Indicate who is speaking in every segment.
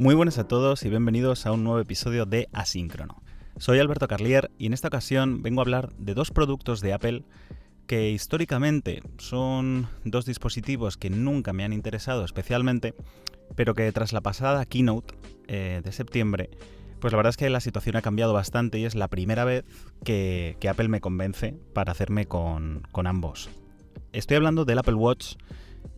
Speaker 1: Muy buenas a todos y bienvenidos a un nuevo episodio de Asíncrono. Soy Alberto Carlier y en esta ocasión vengo a hablar de dos productos de Apple que históricamente son dos dispositivos que nunca me han interesado especialmente, pero que tras la pasada keynote eh, de septiembre, pues la verdad es que la situación ha cambiado bastante y es la primera vez que, Apple me convence para hacerme con, con ambos. Estoy hablando del Apple Watch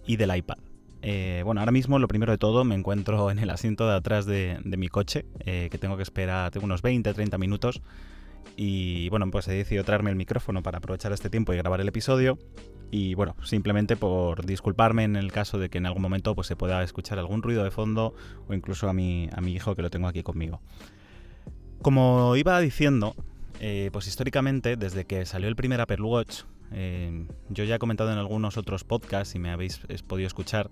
Speaker 1: y del iPad. Eh, bueno, ahora mismo lo primero de todo me encuentro en el asiento de atrás de, mi coche, eh, que tengo que esperar, tengo unos 20, 30 minutos. Y bueno, pues he decidido traerme el micrófono para aprovechar este tiempo y grabar el episodio. Y bueno, simplemente por disculparme en el caso de que en algún momento pues, se pueda escuchar algún ruido de fondo o incluso a mi, a mi hijo que lo tengo aquí conmigo. Como iba diciendo, eh, pues históricamente, desde que salió el primer Apple Watch, eh, yo ya he comentado en algunos otros podcasts y me habéis podido escuchar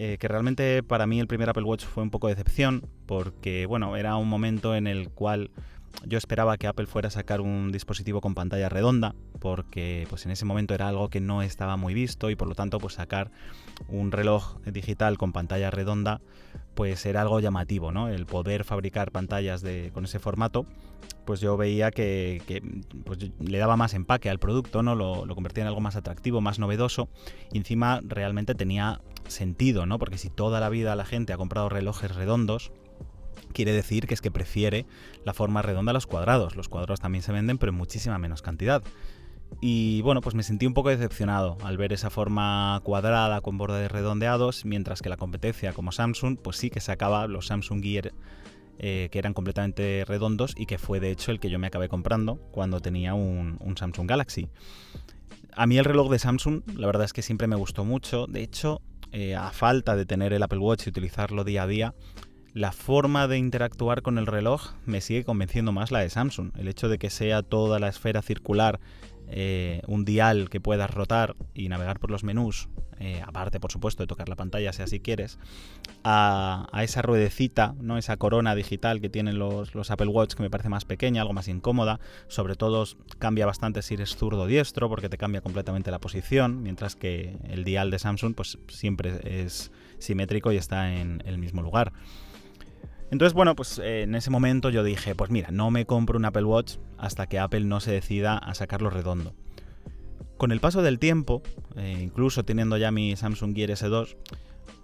Speaker 1: eh, que realmente para mí el primer Apple Watch fue un poco de decepción porque bueno, era un momento en el cual yo esperaba que Apple fuera a sacar un dispositivo con pantalla redonda porque pues en ese momento era algo que no estaba muy visto y por lo tanto pues sacar un reloj digital con pantalla redonda pues era algo llamativo, ¿no? El poder fabricar pantallas de, con ese formato pues yo veía que, pues, le daba más empaque al producto, ¿no? Lo, convertía en algo más atractivo, más novedoso. Y encima realmente tenía sentido, ¿no? Porque si toda la vida la gente ha comprado relojes redondos, quiere decir que es que prefiere la forma redonda a los cuadrados. Los cuadrados también se venden, pero en muchísima menos cantidad. Y bueno, pues me sentí un poco decepcionado al ver esa forma cuadrada con bordes redondeados, mientras que la competencia como Samsung, pues sí que sacaba los Samsung Gear eh, que eran completamente redondos y que fue de hecho el que yo me acabé comprando cuando tenía un, Samsung Galaxy. A mí el reloj de Samsung, la verdad es que siempre me gustó mucho. De hecho, eh, a falta de tener el Apple Watch y utilizarlo día a día, la forma de interactuar con el reloj me sigue convenciendo más la de Samsung. El hecho de que sea toda la esfera circular eh, un dial que puedas rotar y navegar por los menús, eh, aparte por supuesto de tocar la pantalla si así quieres, a, esa ruedecita, ¿no? esa corona digital que tienen los, Apple Watch que me parece más pequeña, algo más incómoda, sobre todo cambia bastante si eres zurdo o diestro porque te cambia completamente la posición, mientras que el dial de Samsung pues siempre es simétrico y está en el mismo lugar. Entonces, bueno, pues eh, en ese momento yo dije, pues mira, no me compro un Apple Watch hasta que Apple no se decida a sacarlo redondo. Con el paso del tiempo, eh, incluso teniendo ya mi Samsung Gear S2,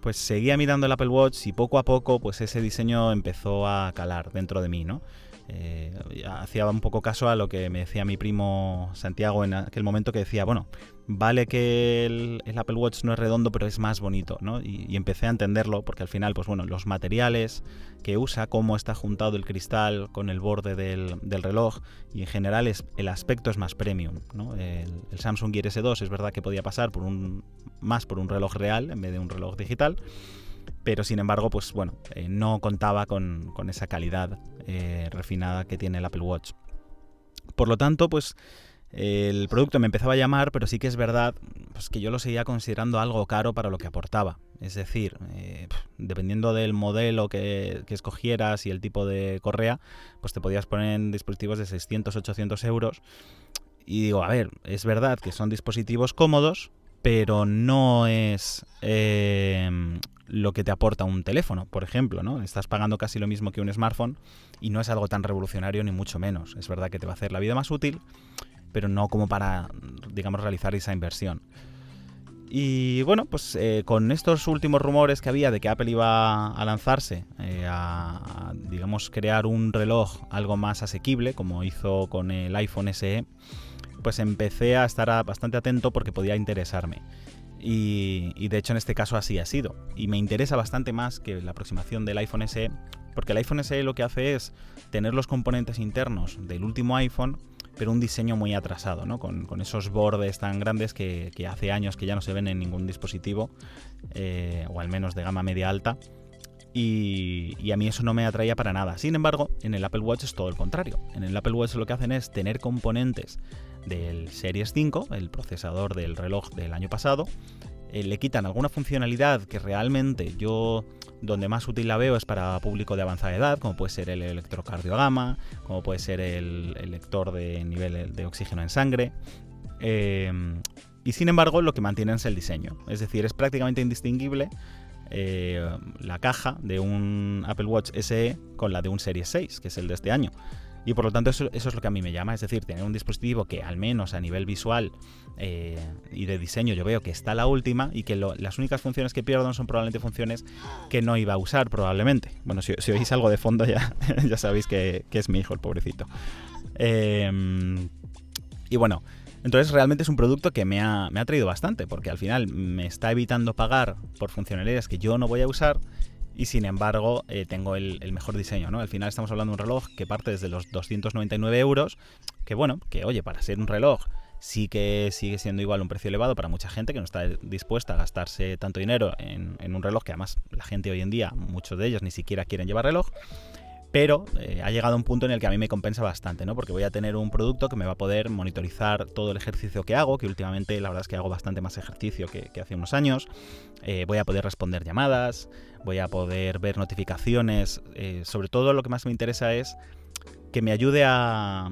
Speaker 1: pues seguía mirando el Apple Watch y poco a poco pues ese diseño empezó a calar dentro de mí, ¿no? Eh, hacía un poco caso a lo que me decía mi primo Santiago en aquel momento que decía, bueno, vale que el, Apple Watch no es redondo, pero es más bonito, ¿no? Y, empecé a entenderlo porque al final, pues bueno, los materiales que usa, cómo está juntado el cristal con el borde del, reloj y en general es, el aspecto es más premium, ¿no? El, Samsung Gear S2 es verdad que podía pasar por un, más por un reloj real en vez de un reloj digital, pero sin embargo, pues bueno, eh, no contaba con, esa calidad eh, refinada que tiene el Apple Watch. Por lo tanto, pues el producto me empezaba a llamar, pero sí que es verdad pues, que yo lo seguía considerando algo caro para lo que aportaba. Es decir, eh, dependiendo del modelo que, que, escogieras y el tipo de correa, pues te podías poner en dispositivos de 600, 800 euros. Y digo, a ver, es verdad que son dispositivos cómodos, pero no es eh, lo que te aporta un teléfono, por ejemplo, ¿no? Estás pagando casi lo mismo que un smartphone y no es algo tan revolucionario ni mucho menos. Es verdad que te va a hacer la vida más útil, pero no como para, digamos, realizar esa inversión. Y bueno, pues eh, con estos últimos rumores que había de que Apple iba a lanzarse eh, a, digamos, crear un reloj algo más asequible, como hizo con el iPhone SE, pues empecé a estar bastante atento porque podía interesarme. Y, de hecho en este caso así ha sido. Y me interesa bastante más que la aproximación del iPhone SE, porque el iPhone SE lo que hace es tener los componentes internos del último iPhone, pero un diseño muy atrasado, ¿no? con, esos bordes tan grandes que, hace años que ya no se ven en ningún dispositivo, eh, o al menos de gama media alta. Y, y, a mí eso no me atraía para nada. Sin embargo, en el Apple Watch es todo el contrario. En el Apple Watch lo que hacen es tener componentes del Series 5, el procesador del reloj del año pasado. Eh, le quitan alguna funcionalidad que realmente yo donde más útil la veo es para público de avanzada edad, como puede ser el electrocardiograma, como puede ser el, lector de nivel de oxígeno en sangre. Em, y sin embargo, lo que mantienen es el diseño. Es decir, es prácticamente indistinguible eh, la caja de un Apple Watch SE con la de un Series 6, que es el de este año. Y por lo tanto eso, es lo que a mí me llama, es decir, tener un dispositivo que al menos a nivel visual eh, y de diseño yo veo que está la última y que las únicas funciones que pierdo son probablemente funciones que no iba a usar probablemente. Bueno, si, oís algo de fondo ya, ya sabéis que, es mi hijo, el pobrecito. Em, y bueno, entonces realmente es un producto que me ha, me ha traído bastante, porque al final me está evitando pagar por funcionalidades que yo no voy a usar y sin embargo eh, tengo el, mejor diseño, ¿no? Al final estamos hablando de un reloj que parte desde los 299 euros, que bueno, que oye, para ser un reloj sí que sigue siendo igual un precio elevado para mucha gente que no está dispuesta a gastarse tanto dinero en, en un reloj que además la gente hoy en día, muchos de ellos ni siquiera quieren llevar reloj pero eh, ha llegado un punto en el que a mí me compensa bastante, ¿no? Porque voy a tener un producto que me va a poder monitorizar todo el ejercicio que hago, que últimamente la verdad es que hago bastante más ejercicio que, hace unos años. Eh, voy a poder responder llamadas, voy a poder ver notificaciones. Eh, sobre todo lo que más me interesa es que me ayude a,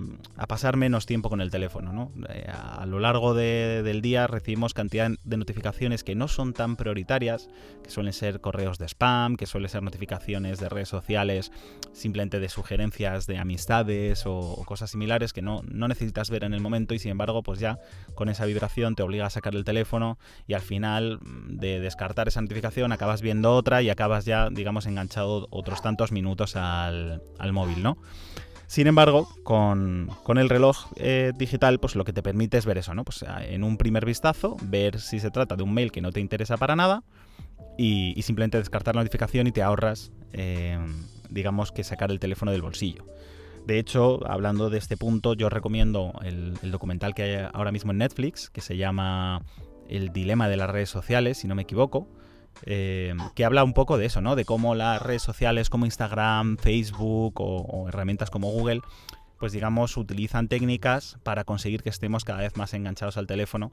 Speaker 1: pasar menos tiempo con el teléfono. ¿no? Eh, a, lo largo del día recibimos cantidad de notificaciones que no son tan prioritarias, que suelen ser correos de spam, que suelen ser notificaciones de redes sociales, simplemente de sugerencias de amistades o, cosas similares que no, necesitas ver en el momento y sin embargo pues ya con esa vibración te obliga a sacar el teléfono y al final mm, de descartar esa notificación acabas viendo otra y acabas ya digamos enganchado otros tantos minutos al, al móvil, ¿no? Sin embargo, con, el reloj eh, digital, pues lo que te permite es ver eso, ¿no? Pues ah, en un primer vistazo, ver si se trata de un mail que no te interesa para nada y, simplemente descartar la notificación y te ahorras, eh, digamos, que sacar el teléfono del bolsillo. De hecho, hablando de este punto, yo recomiendo el, el documental que hay ahora mismo en Netflix, que se llama El dilema de las redes sociales, si no me equivoco, eh, que habla un poco de eso, ¿no? De cómo las redes sociales como Instagram, Facebook o, herramientas como Google, pues digamos, utilizan técnicas para conseguir que estemos cada vez más enganchados al teléfono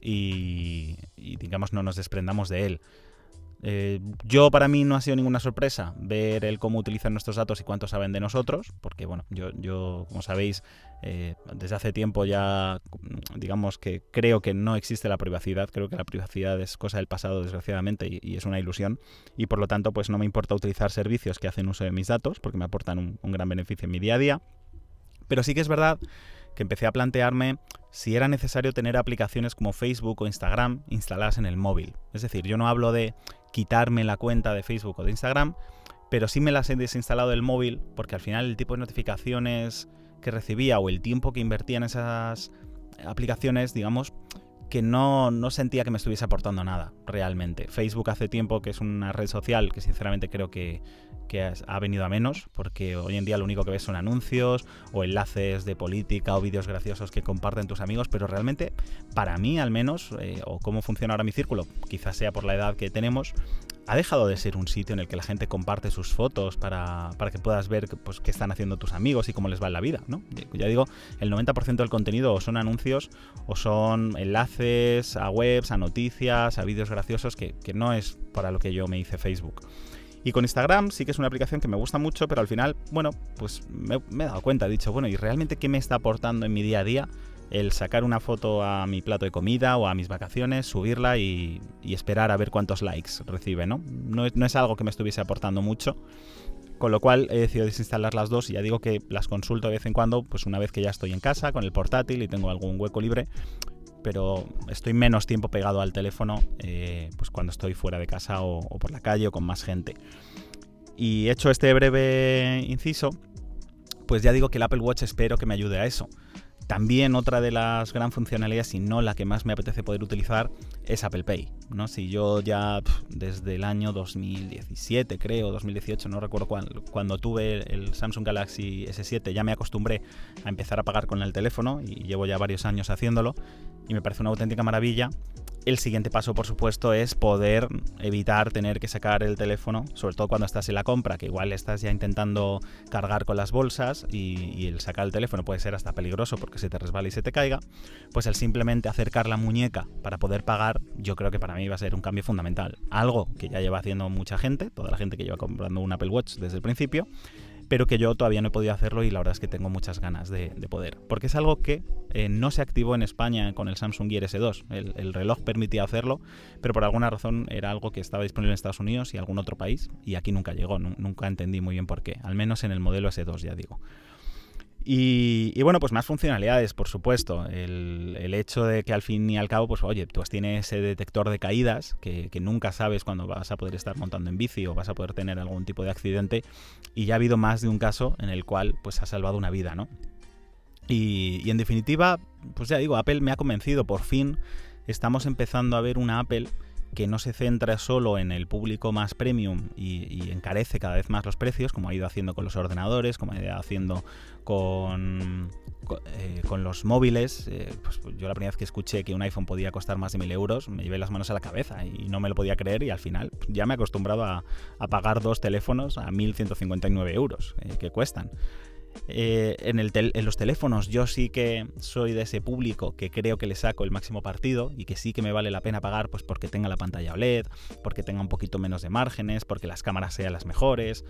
Speaker 1: y digamos, no nos desprendamos de él. Eh, yo para mí no ha sido ninguna sorpresa ver el cómo utilizan nuestros datos y cuánto saben de nosotros, porque bueno, yo, yo como sabéis, eh, desde hace tiempo ya digamos que creo que no existe la privacidad, creo que la privacidad es cosa del pasado desgraciadamente y, es una ilusión. Y por lo tanto pues no me importa utilizar servicios que hacen uso de mis datos porque me aportan un, un gran beneficio en mi día a día, pero sí que es verdad que empecé a plantearme si era necesario tener aplicaciones como Facebook o Instagram instaladas en el móvil. Es decir, yo no hablo de quitarme la cuenta de Facebook o de Instagram, pero sí me las he desinstalado del móvil porque al final el tipo de notificaciones que recibía o el tiempo que invertía en esas aplicaciones, digamos, que no, no, sentía que me estuviese aportando nada realmente. Facebook hace tiempo que es una red social que sinceramente creo que, que ha venido a menos, porque hoy en día lo único que ves son anuncios o enlaces de política o vídeos graciosos que comparten tus amigos, pero realmente para mí al menos, eh, o cómo funciona ahora mi círculo, quizás sea por la edad que tenemos, ha dejado de ser un sitio en el que la gente comparte sus fotos para, para que puedas ver pues, qué están haciendo tus amigos y cómo les va en la vida. ¿no? Ya digo, el 90% del contenido o son anuncios o son enlaces a webs, a noticias, a vídeos graciosos, que, que no es para lo que yo me hice Facebook. Y con Instagram sí que es una aplicación que me gusta mucho, pero al final, bueno, pues me, he dado cuenta, he dicho, bueno, ¿y realmente qué me está aportando en mi día a día? El sacar una foto a mi plato de comida o a mis vacaciones, subirla y, esperar a ver cuántos likes recibe, ¿no? ¿no? es algo que me estuviese aportando mucho. Con lo cual he decidido desinstalar las dos y ya digo que las consulto de vez en cuando, pues una vez que ya estoy en casa con el portátil y tengo algún hueco libre, pero estoy menos tiempo pegado al teléfono eh, pues cuando estoy fuera de casa o, por la calle o con más gente. Y hecho este breve inciso, pues ya digo que el Apple Watch espero que me ayude a eso. También otra de las gran funcionalidades, y no la que más me apetece poder utilizar, es Apple Pay. ¿no? Si yo ya desde el año 2017, creo, 2018, no recuerdo cuándo, cuando tuve el Samsung Galaxy S7, ya me acostumbré a empezar a pagar con el teléfono y llevo ya varios años haciéndolo y me parece una auténtica maravilla. El siguiente paso, por supuesto, es poder evitar tener que sacar el teléfono, sobre todo cuando estás en la compra, que igual estás ya intentando cargar con las bolsas y, el sacar el teléfono puede ser hasta peligroso porque se te resbala y se te caiga. Pues el simplemente acercar la muñeca para poder pagar, yo creo que para mí va a ser un cambio fundamental. Algo que ya lleva haciendo mucha gente, toda la gente que lleva comprando un Apple Watch desde el principio pero que yo todavía no he podido hacerlo y la verdad es que tengo muchas ganas de, poder. Porque es algo que eh, no se activó en España con el Samsung Gear S2. El, reloj permitía hacerlo, pero por alguna razón era algo que estaba disponible en Estados Unidos y algún otro país, y aquí nunca llegó, nunca entendí muy bien por qué, al menos en el modelo S2 ya digo. Y, bueno, pues más funcionalidades, por supuesto. El, hecho de que al fin y al cabo, pues oye, tú tienes ese detector de caídas que, nunca sabes cuándo vas a poder estar montando en bici o vas a poder tener algún tipo de accidente. Y ya ha habido más de un caso en el cual pues ha salvado una vida, ¿no? Y, y en definitiva, pues ya digo, Apple me ha convencido. Por fin estamos empezando a ver una Apple que no se centra solo en el público más premium y, encarece cada vez más los precios, como ha ido haciendo con los ordenadores, como ha ido haciendo con, eh, con, los móviles. Eh, pues yo la primera vez que escuché que un iPhone podía costar más de mil euros, me llevé las manos a la cabeza y no me lo podía creer y al final ya me he acostumbrado a, pagar dos teléfonos a 1.159 euros eh, que cuestan. Eh, en, los teléfonos yo sí que soy de ese público que creo que le saco el máximo partido y que sí que me vale la pena pagar pues porque tenga la pantalla OLED, porque tenga un poquito menos de márgenes, porque las cámaras sean las mejores.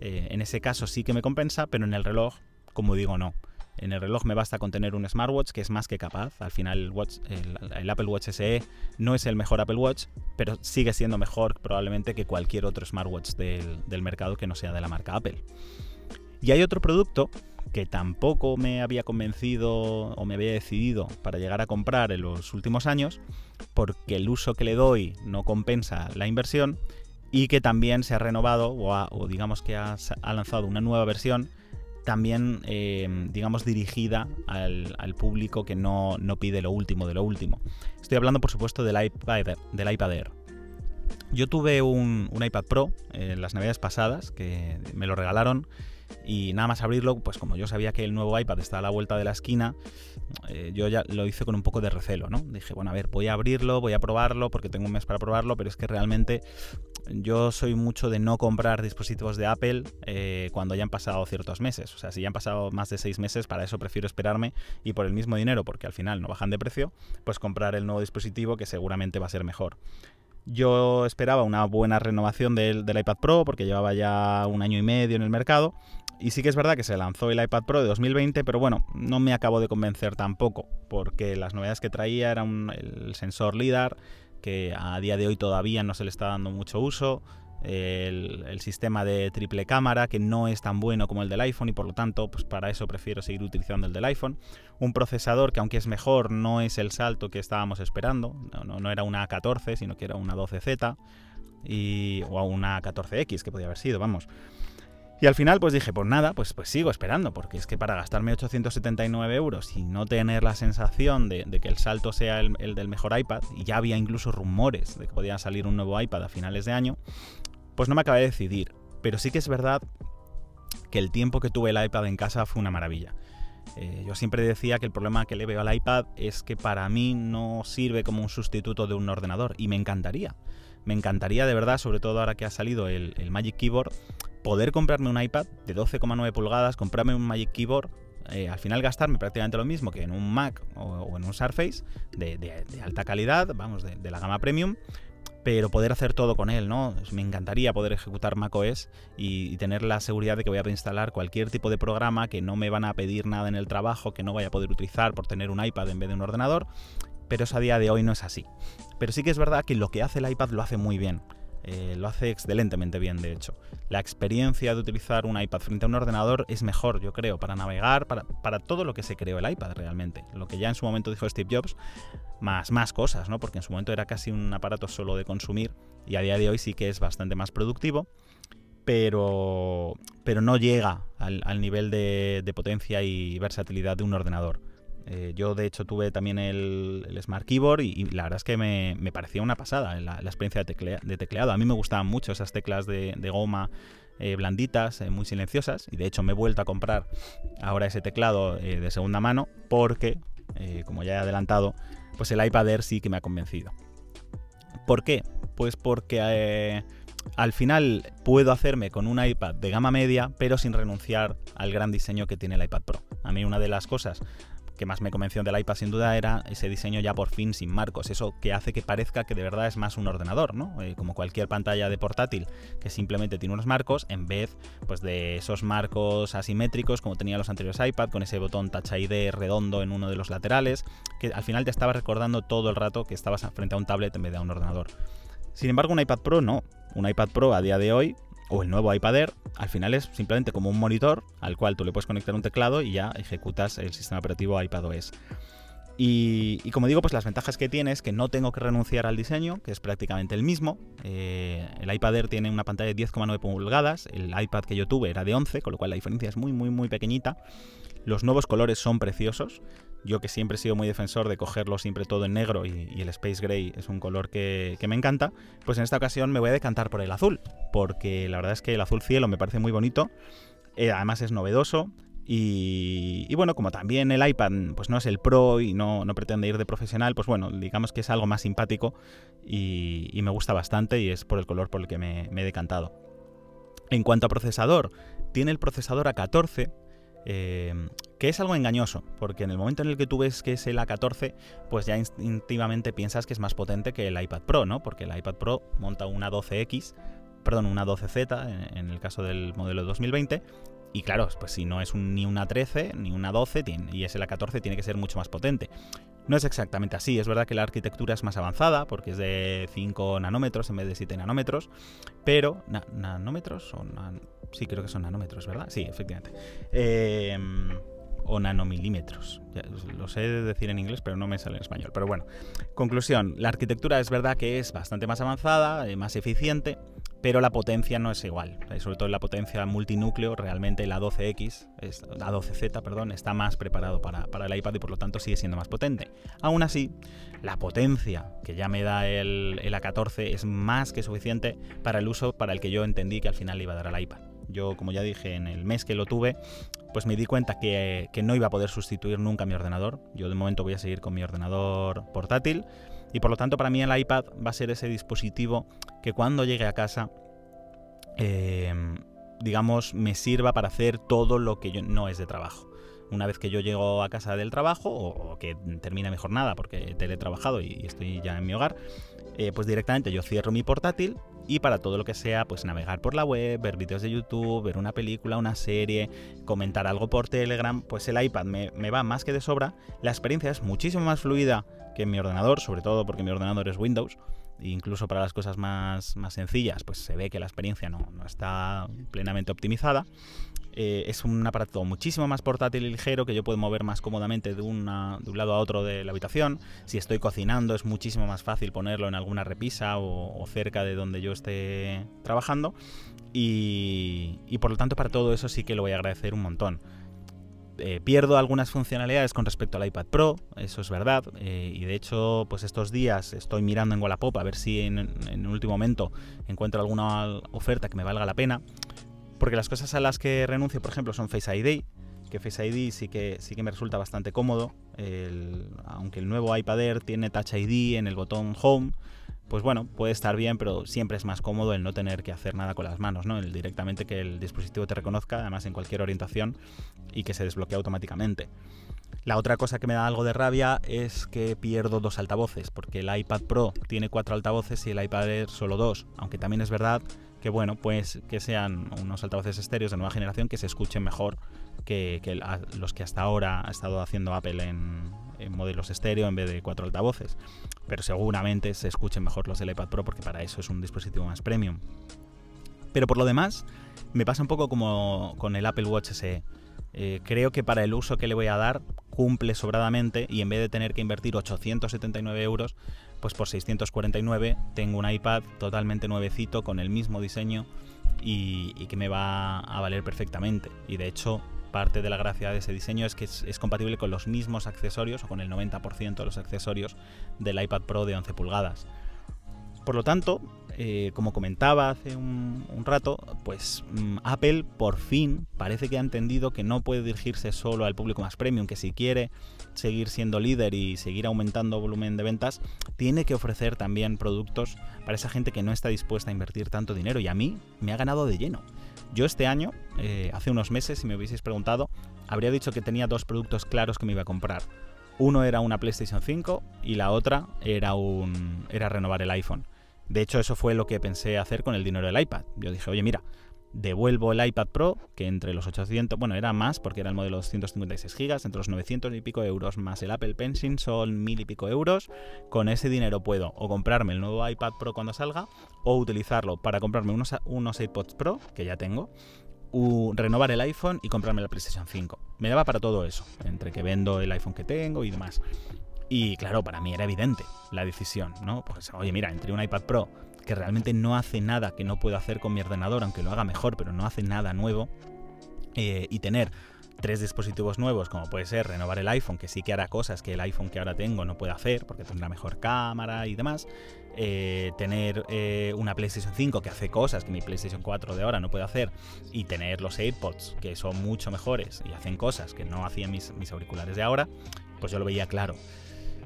Speaker 1: Eh, en ese caso sí que me compensa, pero en el reloj, como digo, no. En el reloj me basta con tener un smartwatch que es más que capaz. Al final el, el, Apple Watch SE no es el mejor Apple Watch, pero sigue siendo mejor probablemente que cualquier otro smartwatch del, del mercado que no sea de la marca Apple. Y hay otro producto que tampoco me había convencido o me había decidido para llegar a comprar en los últimos años, porque el uso que le doy no compensa la inversión y que también se ha renovado o, digamos que ha, lanzado una nueva versión también em, digamos dirigida al, público que no, pide lo último de lo último. Estoy hablando por supuesto del iPad, del iPad Air. Yo tuve un, un iPad Pro en las navidades pasadas que me lo regalaron y nada más abrirlo, pues como yo sabía que el nuevo iPad está a la vuelta de la esquina, eh, yo ya lo hice con un poco de recelo, ¿no? Dije, bueno, a ver, voy a abrirlo, voy a probarlo, porque tengo un mes para probarlo, pero es que realmente yo soy mucho de no comprar dispositivos de Apple eh, cuando ya han pasado ciertos meses. O sea, si ya han pasado más de seis meses, para eso prefiero esperarme y por el mismo dinero, porque al final no bajan de precio, pues comprar el nuevo dispositivo que seguramente va a ser mejor. Yo esperaba una buena renovación del, iPad Pro porque llevaba ya un año y medio en el mercado. Y sí que es verdad que se lanzó el iPad Pro de 2020, pero bueno, no me acabo de convencer tampoco, porque las novedades que traía eran el sensor LIDAR, que a día de hoy todavía no se le está dando mucho uso, el, sistema de triple cámara, que no es tan bueno como el del iPhone y por lo tanto, pues para eso prefiero seguir utilizando el del iPhone. Un procesador que aunque es mejor, no es el salto que estábamos esperando, no, no, era una A14, sino que era una 12Z y, o una 14X, que podía haber sido, vamos. Y al final pues dije, pues nada, pues, pues sigo esperando, porque es que para gastarme 879 euros y no tener la sensación de, que el salto sea el, del mejor iPad, y ya había incluso rumores de que podía salir un nuevo iPad a finales de año, pues no me acabé de decidir. Pero sí que es verdad que el tiempo que tuve el iPad en casa fue una maravilla. Eh, yo siempre decía que el problema que le veo al iPad es que para mí no sirve como un sustituto de un ordenador y me encantaría. Me encantaría de verdad, sobre todo ahora que ha salido el, Magic Keyboard, poder comprarme un iPad de 12,9 pulgadas, comprarme un Magic Keyboard, eh, al final gastarme prácticamente lo mismo que en un Mac o, en un Surface de, alta calidad, vamos, de, la gama premium, pero poder hacer todo con él, ¿no? Me encantaría poder ejecutar macOS y, tener la seguridad de que voy a reinstalar cualquier tipo de programa que no me van a pedir nada en el trabajo, que no vaya a poder utilizar por tener un iPad en vez de un ordenador, pero eso a día de hoy no es así. Pero sí que es verdad que lo que hace el iPad lo hace muy bien. Eh, lo hace excelentemente bien, de hecho. La experiencia de utilizar un iPad frente a un ordenador es mejor, yo creo, para navegar, para, para, todo lo que se creó el iPad realmente. Lo que ya en su momento dijo Steve Jobs, más, más cosas, ¿no? Porque en su momento era casi un aparato solo de consumir y a día de hoy sí que es bastante más productivo, pero, pero no llega al, nivel de potencia y versatilidad de un ordenador. Eh, yo de hecho tuve también el, Smart Keyboard y, la verdad es que me, parecía una pasada la, experiencia de, tecleado. A mí me gustaban mucho esas teclas de, goma eh, blanditas, eh, muy silenciosas y de hecho me he vuelto a comprar ahora ese teclado de segunda mano porque, como ya he adelantado, pues el iPad Air sí que me ha convencido. ¿Por qué? Pues porque al final puedo hacerme con un iPad de gama media, pero sin renunciar al gran diseño que tiene el iPad Pro. A mí una de las cosas que más me convenció del iPad sin duda era ese diseño ya por fin sin marcos, eso que hace que parezca que de verdad es más un ordenador, ¿no? Eh, como cualquier pantalla de portátil que simplemente tiene unos marcos en vez pues de esos marcos asimétricos como tenían los anteriores iPad con ese botón Touch ID redondo en uno de los laterales, que al final te estaba recordando todo el rato que estabas frente a un tablet en vez de a un ordenador. Sin embargo, un iPad Pro no. Un iPad Pro a día de hoy o el nuevo iPad Air, al final es simplemente como un monitor al cual tú le puedes conectar un teclado y ya ejecutas el sistema operativo iPadOS. Y, y como digo, pues las ventajas que tiene es que no tengo que renunciar al diseño, que es prácticamente el mismo. Eh, el iPad Air tiene una pantalla de 10,9 pulgadas, el iPad que yo tuve era de 11, con lo cual la diferencia es muy, muy, muy pequeñita. Los nuevos colores son preciosos. Yo que siempre he sido muy defensor de cogerlo siempre todo en negro y, el Space Gray es un color que, me encanta, pues en esta ocasión me voy a decantar por el azul, porque la verdad es que el azul cielo me parece muy bonito, eh, además es novedoso, y, bueno, como también el iPad pues no es el Pro y no, pretende ir de profesional, pues bueno, digamos que es algo más simpático y, me gusta bastante y es por el color por el que me, me, he decantado. En cuanto a procesador, tiene el procesador A14, eh, que es algo engañoso, porque en el momento en el que tú ves que es el A14, pues ya instintivamente piensas que es más potente que el iPad Pro, ¿no? Porque el iPad Pro monta una 12X, perdón, una 12Z en, el caso del modelo 2020, y claro, pues si no es ni una 13 ni una 12 y es el A14 tiene que ser mucho más potente. No es exactamente así, es verdad que la arquitectura es más avanzada porque es de 5 nanómetros en vez de 7 nanómetros, pero... ¿Nanómetros? O sí, creo que son nanómetros, ¿verdad? Sí, efectivamente. Eh, o nanomilímetros. lo sé decir en inglés, pero no me sale en español. Pero bueno, conclusión, la arquitectura es verdad que es bastante más avanzada, eh, más eficiente, pero la potencia no es igual. Eh, sobre todo la potencia multinúcleo, realmente la 12X, la 12Z, perdón, está más preparado para, el iPad y por lo tanto sigue siendo más potente. Aún así, la potencia que ya me da el, el A14 es más que suficiente para el uso para el que yo entendí que al final le iba a dar al iPad. Yo, como ya dije, en el mes que lo tuve, pues me di cuenta que, no iba a poder sustituir nunca mi ordenador. Yo de momento voy a seguir con mi ordenador portátil y por lo tanto para mí el iPad va a ser ese dispositivo que cuando llegue a casa, em, digamos, me sirva para hacer todo lo que yo, no es de trabajo. Una vez que yo llego a casa del trabajo o, que termine mi jornada porque he teletrabajado y, estoy ya en mi hogar, eh, pues directamente yo cierro mi portátil y para todo lo que sea, pues navegar por la web, ver vídeos de YouTube, ver una película, una serie, comentar algo por Telegram, pues el iPad me, va más que de sobra. La experiencia es muchísimo más fluida que en mi ordenador, sobre todo porque mi ordenador es Windows. Incluso para las cosas más, más sencillas, pues se ve que la experiencia no, no está plenamente optimizada. Eh, es un aparato muchísimo más portátil y ligero que yo puedo mover más cómodamente de, una, de un lado a otro de la habitación. Si estoy cocinando es muchísimo más fácil ponerlo en alguna repisa o, cerca de donde yo esté trabajando. Y, por lo tanto para todo eso sí que lo voy a agradecer un montón. Eh, pierdo algunas funcionalidades con respecto al iPad Pro, eso es verdad, eh, y de hecho, pues estos días estoy mirando en Wallapop a ver si en, en, último momento encuentro alguna oferta que me valga la pena. Porque las cosas a las que renuncio, por ejemplo, son Face ID, que Face ID sí que, sí que me resulta bastante cómodo. aunque el nuevo iPad Air tiene Touch ID en el botón Home, pues bueno, puede estar bien, pero siempre es más cómodo el no tener que hacer nada con las manos, ¿no? El directamente que el dispositivo te reconozca, además en cualquier orientación, y que se desbloquee automáticamente. La otra cosa que me da algo de rabia es que pierdo dos altavoces, porque el iPad Pro tiene cuatro altavoces y el iPad Air solo dos, aunque también es verdad que bueno, pues que sean unos altavoces estéreos de nueva generación que se escuchen mejor que, los que hasta ahora ha estado haciendo Apple en, modelos estéreo en vez de cuatro altavoces. Pero seguramente se escuchen mejor los del iPad Pro porque para eso es un dispositivo más premium. Pero por lo demás, me pasa un poco como con el Apple Watch SE. Eh, creo que para el uso que le voy a dar cumple sobradamente y en vez de tener que invertir 879 euros, pues por 649 tengo un iPad totalmente nuevecito con el mismo diseño y, que me va a valer perfectamente. Y de hecho, parte de la gracia de ese diseño es que es, compatible con los mismos accesorios o con el 90% de los accesorios del iPad Pro de 11 pulgadas. Por lo tanto, eh, como comentaba hace un, rato, pues mm, Apple por fin parece que ha entendido que no puede dirigirse solo al público más premium, que si quiere seguir siendo líder y seguir aumentando volumen de ventas, tiene que ofrecer también productos para esa gente que no está dispuesta a invertir tanto dinero. Y a mí me ha ganado de lleno. Yo este año, eh, hace unos meses, si me hubieseis preguntado, habría dicho que tenía dos productos claros que me iba a comprar. Uno era una PlayStation 5 y la otra era, un, era renovar el iPhone. De hecho, eso fue lo que pensé hacer con el dinero del iPad. Yo dije, oye, mira, devuelvo el iPad Pro, que entre los 800, bueno, era más porque era el modelo 256 GB, entre los 900 y pico euros más el Apple Pencil son mil y pico euros. Con ese dinero puedo o comprarme el nuevo iPad Pro cuando salga, o utilizarlo para comprarme unos, unos iPods Pro, que ya tengo, renovar el iPhone y comprarme la PlayStation 5. Me daba para todo eso, entre que vendo el iPhone que tengo y demás. Y claro, para mí era evidente la decisión, ¿no? Pues, oye, mira, entre un iPad Pro que realmente no hace nada que no puedo hacer con mi ordenador, aunque lo haga mejor, pero no hace nada nuevo, eh, y tener tres dispositivos nuevos, como puede ser renovar el iPhone, que sí que hará cosas que el iPhone que ahora tengo no puede hacer, porque tendrá mejor cámara y demás. Eh, tener eh, una PlayStation 5 que hace cosas que mi PlayStation 4 de ahora no puede hacer. Y tener los AirPods, que son mucho mejores y hacen cosas que no hacían mis, mis auriculares de ahora, pues yo lo veía claro.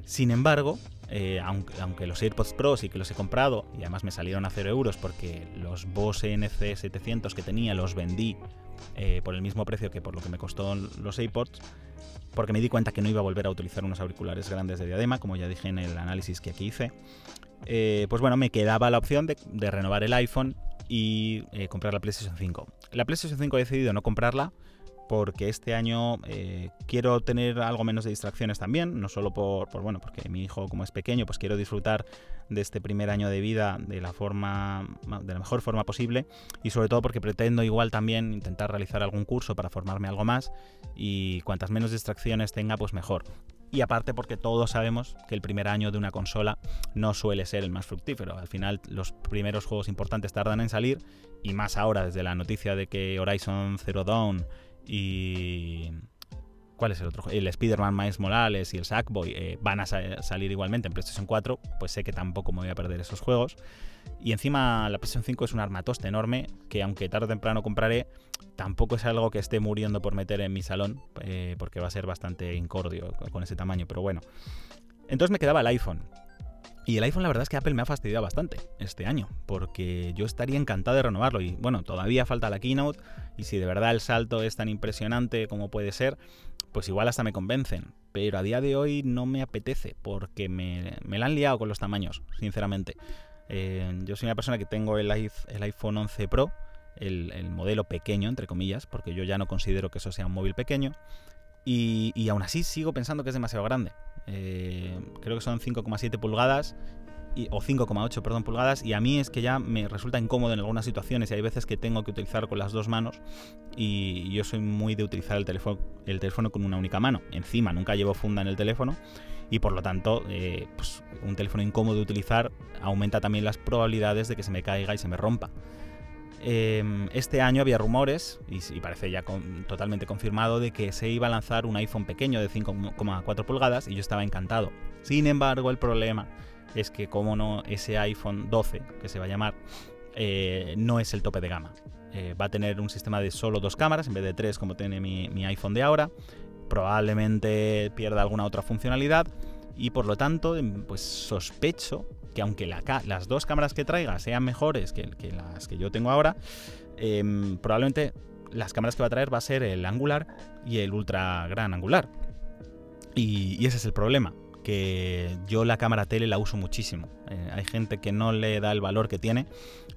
Speaker 1: Sin embargo, eh, aunque, los AirPods Pro sí que los he comprado y además me salieron a 0 euros porque los Bose NC700 que tenía los vendí eh, por el mismo precio que por lo que me costó los AirPods, porque me di cuenta que no iba a volver a utilizar unos auriculares grandes de diadema, como ya dije en el análisis que aquí hice. Eh, pues bueno, me quedaba la opción de, de renovar el iPhone y comprar la PlayStation 5. La PlayStation 5 he decidido no comprarla porque este año eh, quiero tener algo menos de distracciones también, no solo por, bueno, porque mi hijo como es pequeño, pues quiero disfrutar de este primer año de vida de la forma de la mejor forma posible y sobre todo porque pretendo igual también intentar realizar algún curso para formarme algo más y cuantas menos distracciones tenga, pues mejor. Y aparte porque todos sabemos que el primer año de una consola no suele ser el más fructífero. Al final los primeros juegos importantes tardan en salir y más ahora desde la noticia de que Horizon Zero Dawn y... ¿Cuál es el otro? El Spider-Man Miles Morales y el Sackboy eh, van a salir igualmente en PlayStation 4, pues sé que tampoco me voy a perder esos juegos. Y encima la PlayStation 5 es un armatoste enorme que aunque tarde o temprano compraré, tampoco es algo que esté muriendo por meter en mi salón, eh, porque va a ser bastante incordio con ese tamaño, pero bueno. Entonces me quedaba el iPhone. Y el iPhone la verdad es que Apple me ha fastidiado bastante este año, porque yo estaría encantado de renovarlo y bueno, todavía falta la keynote y si de verdad el salto es tan impresionante como puede ser, pues igual hasta me convencen, pero a día de hoy no me apetece porque me, me la han liado con los tamaños, sinceramente. Eh, yo soy una persona que tengo el, iPhone 11 Pro, el, el, modelo pequeño, entre comillas, porque yo ya no considero que eso sea un móvil pequeño, y, y aún así sigo pensando que es demasiado grande. Eh, creo que son 5,7 pulgadas o 5,8 perdón pulgadas y a mí es que ya me resulta incómodo en algunas situaciones y hay veces que tengo que utilizar con las dos manos y yo soy muy de utilizar el teléfono, el teléfono con una única mano. Encima nunca llevo funda en el teléfono y por lo tanto eh, pues, un teléfono incómodo de utilizar aumenta también las probabilidades de que se me caiga y se me rompa Em, este año había rumores, y, parece ya totalmente confirmado, de que se iba a lanzar un iPhone pequeño de 5,4 pulgadas y yo estaba encantado. Sin embargo, el problema es que, como no, ese iPhone 12, que se va a llamar, eh, no es el tope de gama. Eh, va a tener un sistema de solo dos cámaras en vez de tres como tiene mi, mi iPhone de ahora. Probablemente pierda alguna otra funcionalidad y por lo tanto em, pues sospecho que aunque las dos cámaras que traiga sean mejores que, las que yo tengo ahora, em, probablemente las cámaras que va a traer va a ser el angular y el ultra gran angular. Y, ese es el problema, que yo la cámara tele la uso muchísimo. Eh, hay gente que no le da el valor que tiene,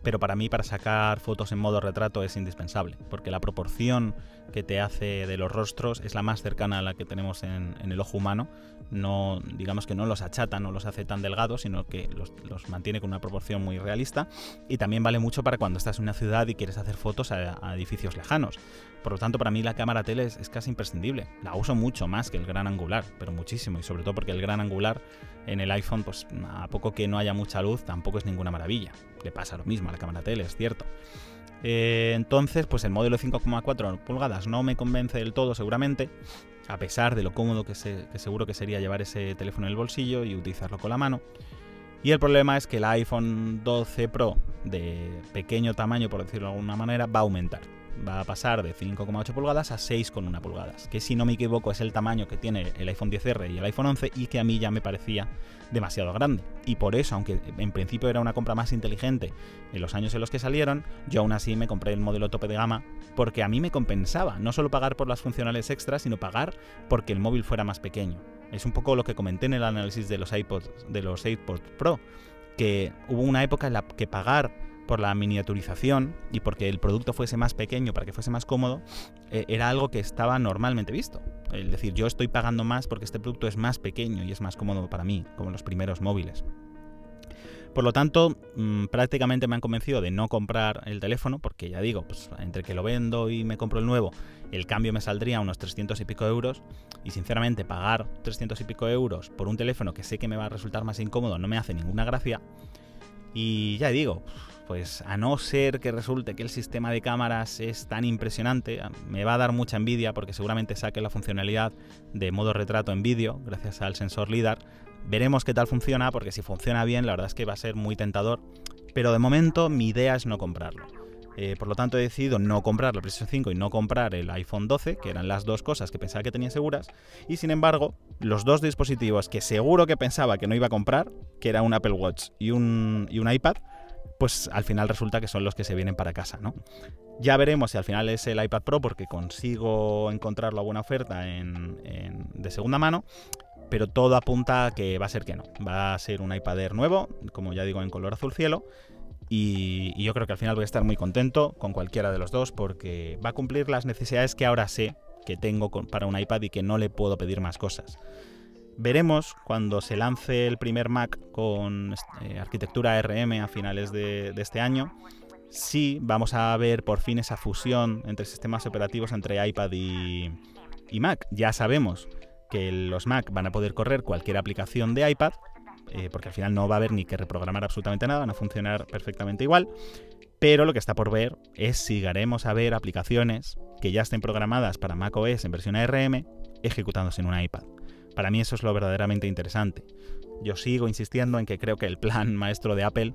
Speaker 1: pero para mí para sacar fotos en modo retrato es indispensable, porque la proporción que te hace de los rostros es la más cercana a la que tenemos en, el ojo humano. No, digamos que no los achata, no los hace tan delgados, sino que los, mantiene con una proporción muy realista. Y también vale mucho para cuando estás en una ciudad y quieres hacer fotos a, edificios lejanos. Por lo tanto, para mí la cámara tele es, casi imprescindible. La uso mucho más que el gran angular, pero muchísimo. Y sobre todo porque el gran angular en el iPhone, pues a poco que no haya mucha luz, tampoco es ninguna maravilla. Le pasa lo mismo a la cámara tele, es cierto. Eh, entonces, pues el modelo 5,4 pulgadas no me convence del todo seguramente, a pesar de lo cómodo que, seguro que sería llevar ese teléfono en el bolsillo y utilizarlo con la mano. Y el problema es que el iPhone 12 Pro de pequeño tamaño, por decirlo de alguna manera, va a aumentar. Va a pasar de 5,8 pulgadas a 6,1 pulgadas, que si no me equivoco es el tamaño que tiene el iPhone 10R y el iPhone 11 y que a mí ya me parecía demasiado grande. Y por eso, aunque en principio era una compra más inteligente en los años en los que salieron, yo aún así me compré el modelo tope de gama porque a mí me compensaba no solo pagar por las funcionales extras, sino pagar porque el móvil fuera más pequeño. Es un poco lo que comenté en el análisis de los iPods, de los iPods Pro, que hubo una época en la que pagar por la miniaturización y porque el producto fuese más pequeño para que fuese más cómodo, eh, era algo que estaba normalmente visto. Es decir, yo estoy pagando más porque este producto es más pequeño y es más cómodo para mí, como los primeros móviles. Por lo tanto, mm, prácticamente me han convencido de no comprar el teléfono, porque ya digo, pues, entre que lo vendo y me compro el nuevo, el cambio me saldría unos 300 y pico euros. Y sinceramente, pagar 300 y pico euros por un teléfono que sé que me va a resultar más incómodo no me hace ninguna gracia. Y ya digo, pues a no ser que resulte que el sistema de cámaras es tan impresionante, me va a dar mucha envidia porque seguramente saque la funcionalidad de modo retrato en vídeo gracias al sensor LIDAR. Veremos qué tal funciona porque si funciona bien la verdad es que va a ser muy tentador, pero de momento mi idea es no comprarlo. Eh, por lo tanto he decidido no comprar la PlayStation 5 y no comprar el iPhone 12, que eran las dos cosas que pensaba que tenía seguras, y sin embargo los dos dispositivos que seguro que pensaba que no iba a comprar, que era un Apple Watch y un, y un iPad, pues al final resulta que son los que se vienen para casa, ¿no? Ya veremos si al final es el iPad Pro porque consigo encontrarlo a buena oferta de segunda mano, pero todo apunta a que va a ser que no. Va a ser un iPad Air nuevo, como ya digo, en color azul cielo. Y, yo creo que al final voy a estar muy contento con cualquiera de los dos porque va a cumplir las necesidades que ahora sé que tengo para un iPad y que no le puedo pedir más cosas. Veremos cuando se lance el primer Mac con eh, arquitectura ARM a finales de, este año si vamos a ver por fin esa fusión entre sistemas operativos entre iPad y, Mac. Ya sabemos que los Mac van a poder correr cualquier aplicación de iPad, eh, porque al final no va a haber ni que reprogramar absolutamente nada, van a funcionar perfectamente igual. Pero lo que está por ver es si llegaremos a ver aplicaciones que ya estén programadas para macOS en versión ARM ejecutándose en un iPad. Para mí eso es lo verdaderamente interesante. Yo sigo insistiendo en que creo que el plan maestro de Apple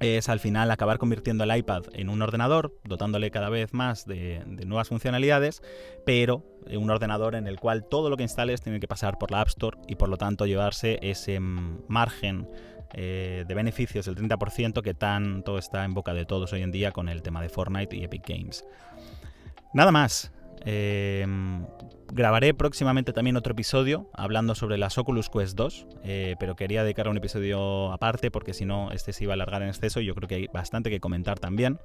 Speaker 1: es al final acabar convirtiendo el iPad en un ordenador, dotándole cada vez más de, nuevas funcionalidades, pero un ordenador en el cual todo lo que instales tiene que pasar por la App Store y por lo tanto llevarse ese margen eh, de beneficios del 30% que tanto está en boca de todos hoy en día con el tema de Fortnite y Epic Games. Nada más, Em, grabaré próximamente también otro episodio hablando sobre las Oculus Quest 2, eh, pero quería dedicar un episodio aparte porque si no este se iba a alargar en exceso y yo creo que hay bastante que comentar también.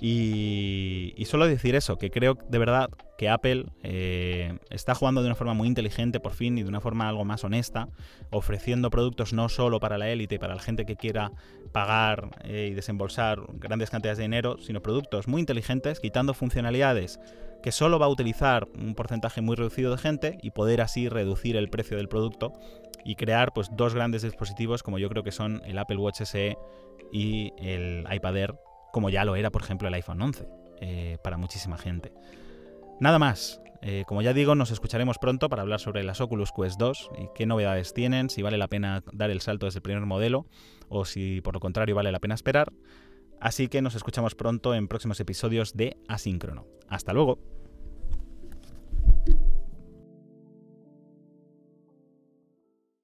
Speaker 1: Y, solo decir eso, que creo de verdad que Apple eh, está jugando de una forma muy inteligente por fin y de una forma algo más honesta, ofreciendo productos no solo para la élite y para la gente que quiera pagar eh, y desembolsar grandes cantidades de dinero, sino productos muy inteligentes, quitando funcionalidades que solo va a utilizar un porcentaje muy reducido de gente y poder así reducir el precio del producto y crear pues dos grandes dispositivos como yo creo que son el Apple Watch SE y el iPad Air como ya lo era, por ejemplo, el iPhone 11, eh, para muchísima gente. Nada más. Eh, como ya digo, nos escucharemos pronto para hablar sobre las Oculus Quest 2 y qué novedades tienen, si vale la pena dar el salto desde el primer modelo o si por lo contrario vale la pena esperar. Así que nos escuchamos pronto en próximos episodios de Asíncrono. Hasta luego.